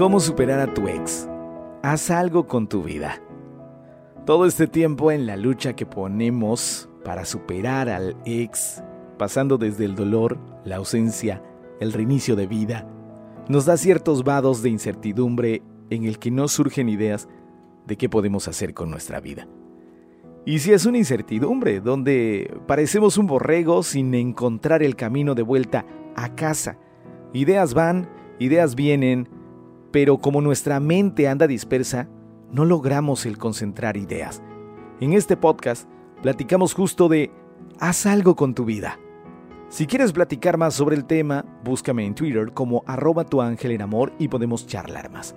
¿Cómo superar a tu ex? Haz algo con tu vida. Todo este tiempo en la lucha que ponemos para superar al ex, pasando desde el dolor, la ausencia, el reinicio de vida, nos da ciertos vados de incertidumbre en el que no surgen ideas de qué podemos hacer con nuestra vida. Y si es una incertidumbre donde parecemos un borrego sin encontrar el camino de vuelta a casa. Ideas van, ideas vienen, pero como nuestra mente anda dispersa, no logramos el concentrar ideas. En este podcast platicamos justo de haz algo con tu vida. Si quieres platicar más sobre el tema, búscame en Twitter como arroba tu ángel en amor y podemos charlar más.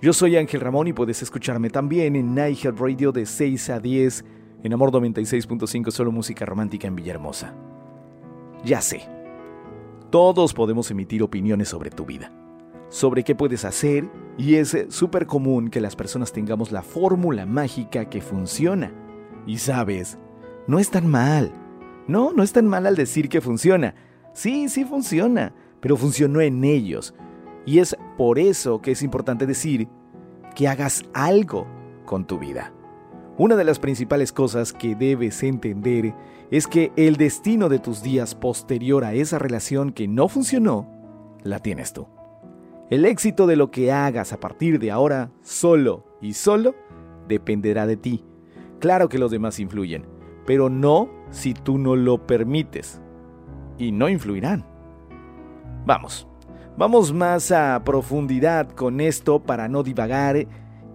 Yo soy Ángel Ramón y puedes escucharme también en Nighthead Radio de 6 a 10 en Amor 96.5 solo música romántica en Villahermosa. Ya sé, todos podemos emitir opiniones sobre tu vida, sobre qué puedes hacer y es súper común que las personas tengamos la fórmula mágica que funciona. Y sabes, no es tan mal. No, no es tan mal al decir que funciona. Sí, sí funciona, pero funcionó en ellos. Y es por eso que es importante decir que hagas algo con tu vida. Una de las principales cosas que debes entender es que el destino de tus días posterior a esa relación que no funcionó, la tienes tú. El éxito de lo que hagas a partir de ahora, solo y solo, dependerá de ti. Claro que los demás influyen, pero no si tú no lo permites. Y no influirán. Vamos, vamos más a profundidad con esto para no divagar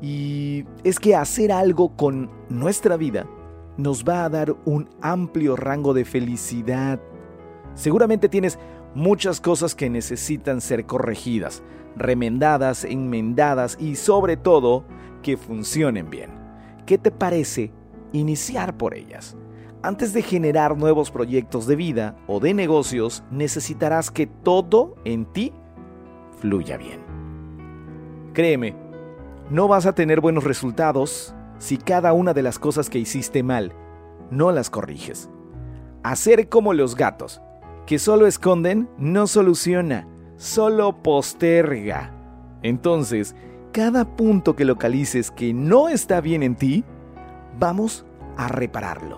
y es que hacer algo con nuestra vida nos va a dar un amplio rango de felicidad. Seguramente tienes muchas cosas que necesitan ser corregidas, remendadas, enmendadas y sobre todo que funcionen bien. ¿Qué te parece iniciar por ellas? Antes de generar nuevos proyectos de vida o de negocios, necesitarás que todo en ti fluya bien. Créeme, no vas a tener buenos resultados si cada una de las cosas que hiciste mal no las corriges. Hacer como los gatos, que solo esconden, no soluciona, solo posterga. Entonces, cada punto que localices que no está bien en ti, vamos a repararlo.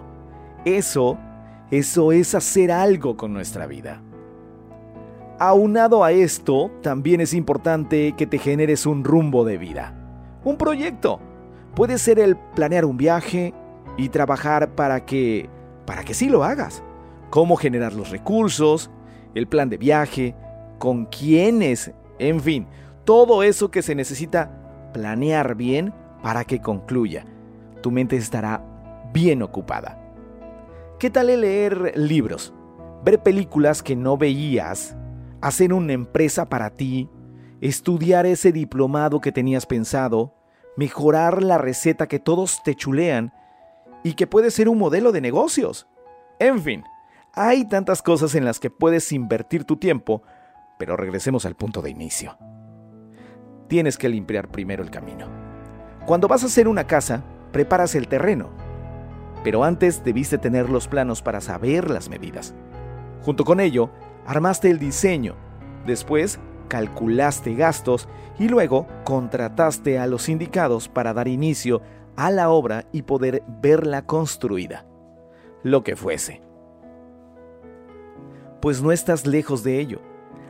Eso, eso es hacer algo con nuestra vida. Aunado a esto, también es importante que te generes un rumbo de vida un proyecto. Puede ser el planear un viaje y trabajar para que para que sí lo hagas. Cómo generar los recursos, el plan de viaje, con quiénes, en fin, todo eso que se necesita planear bien para que concluya. Tu mente estará bien ocupada. ¿Qué tal leer libros? Ver películas que no veías, hacer una empresa para ti, estudiar ese diplomado que tenías pensado, mejorar la receta que todos te chulean y que puede ser un modelo de negocios. En fin, hay tantas cosas en las que puedes invertir tu tiempo, pero regresemos al punto de inicio. Tienes que limpiar primero el camino. Cuando vas a hacer una casa, preparas el terreno, pero antes debiste tener los planos para saber las medidas. Junto con ello, armaste el diseño. Después, calculaste gastos y luego contrataste a los indicados para dar inicio a la obra y poder verla construida. Lo que fuese. Pues no estás lejos de ello.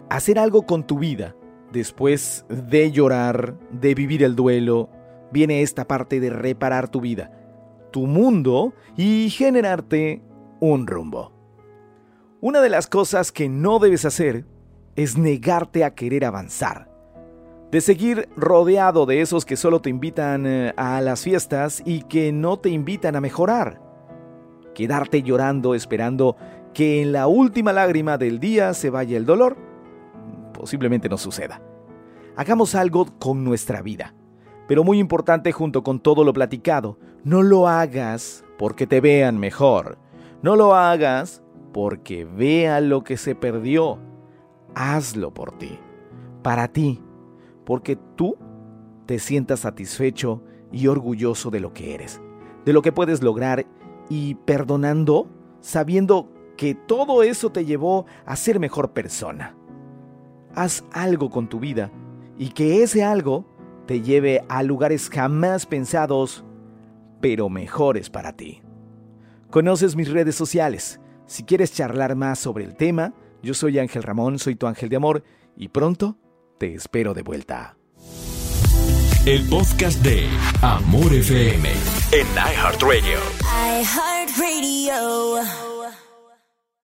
Hacer algo con tu vida, después de llorar, de vivir el duelo, viene esta parte de reparar tu vida, tu mundo y generarte un rumbo. Una de las cosas que no debes hacer es negarte a querer avanzar. De seguir rodeado de esos que solo te invitan eh, a las fiestas y que no te invitan a mejorar. Quedarte llorando esperando que en la última lágrima del día se vaya el dolor. Posiblemente no suceda. hagamos algo con nuestra vida. Pero muy importante junto con todo lo platicado, no lo hagas porque te vean mejor. No lo hagas porque vea lo que se perdió. Hazlo por ti, para ti, porque tú te sientas satisfecho y orgulloso de lo que eres, de lo que puedes lograr y perdonando, sabiendo que todo eso te llevó a ser mejor persona. Haz algo con tu vida y que ese algo te lleve a lugares jamás pensados, pero mejores para ti. Conoces mis redes sociales. Si quieres charlar más sobre el tema, yo soy Ángel Ramón, soy tu ángel de amor y pronto te espero de vuelta. El podcast de Amor FM en iHeartRadio. iHeartRadio.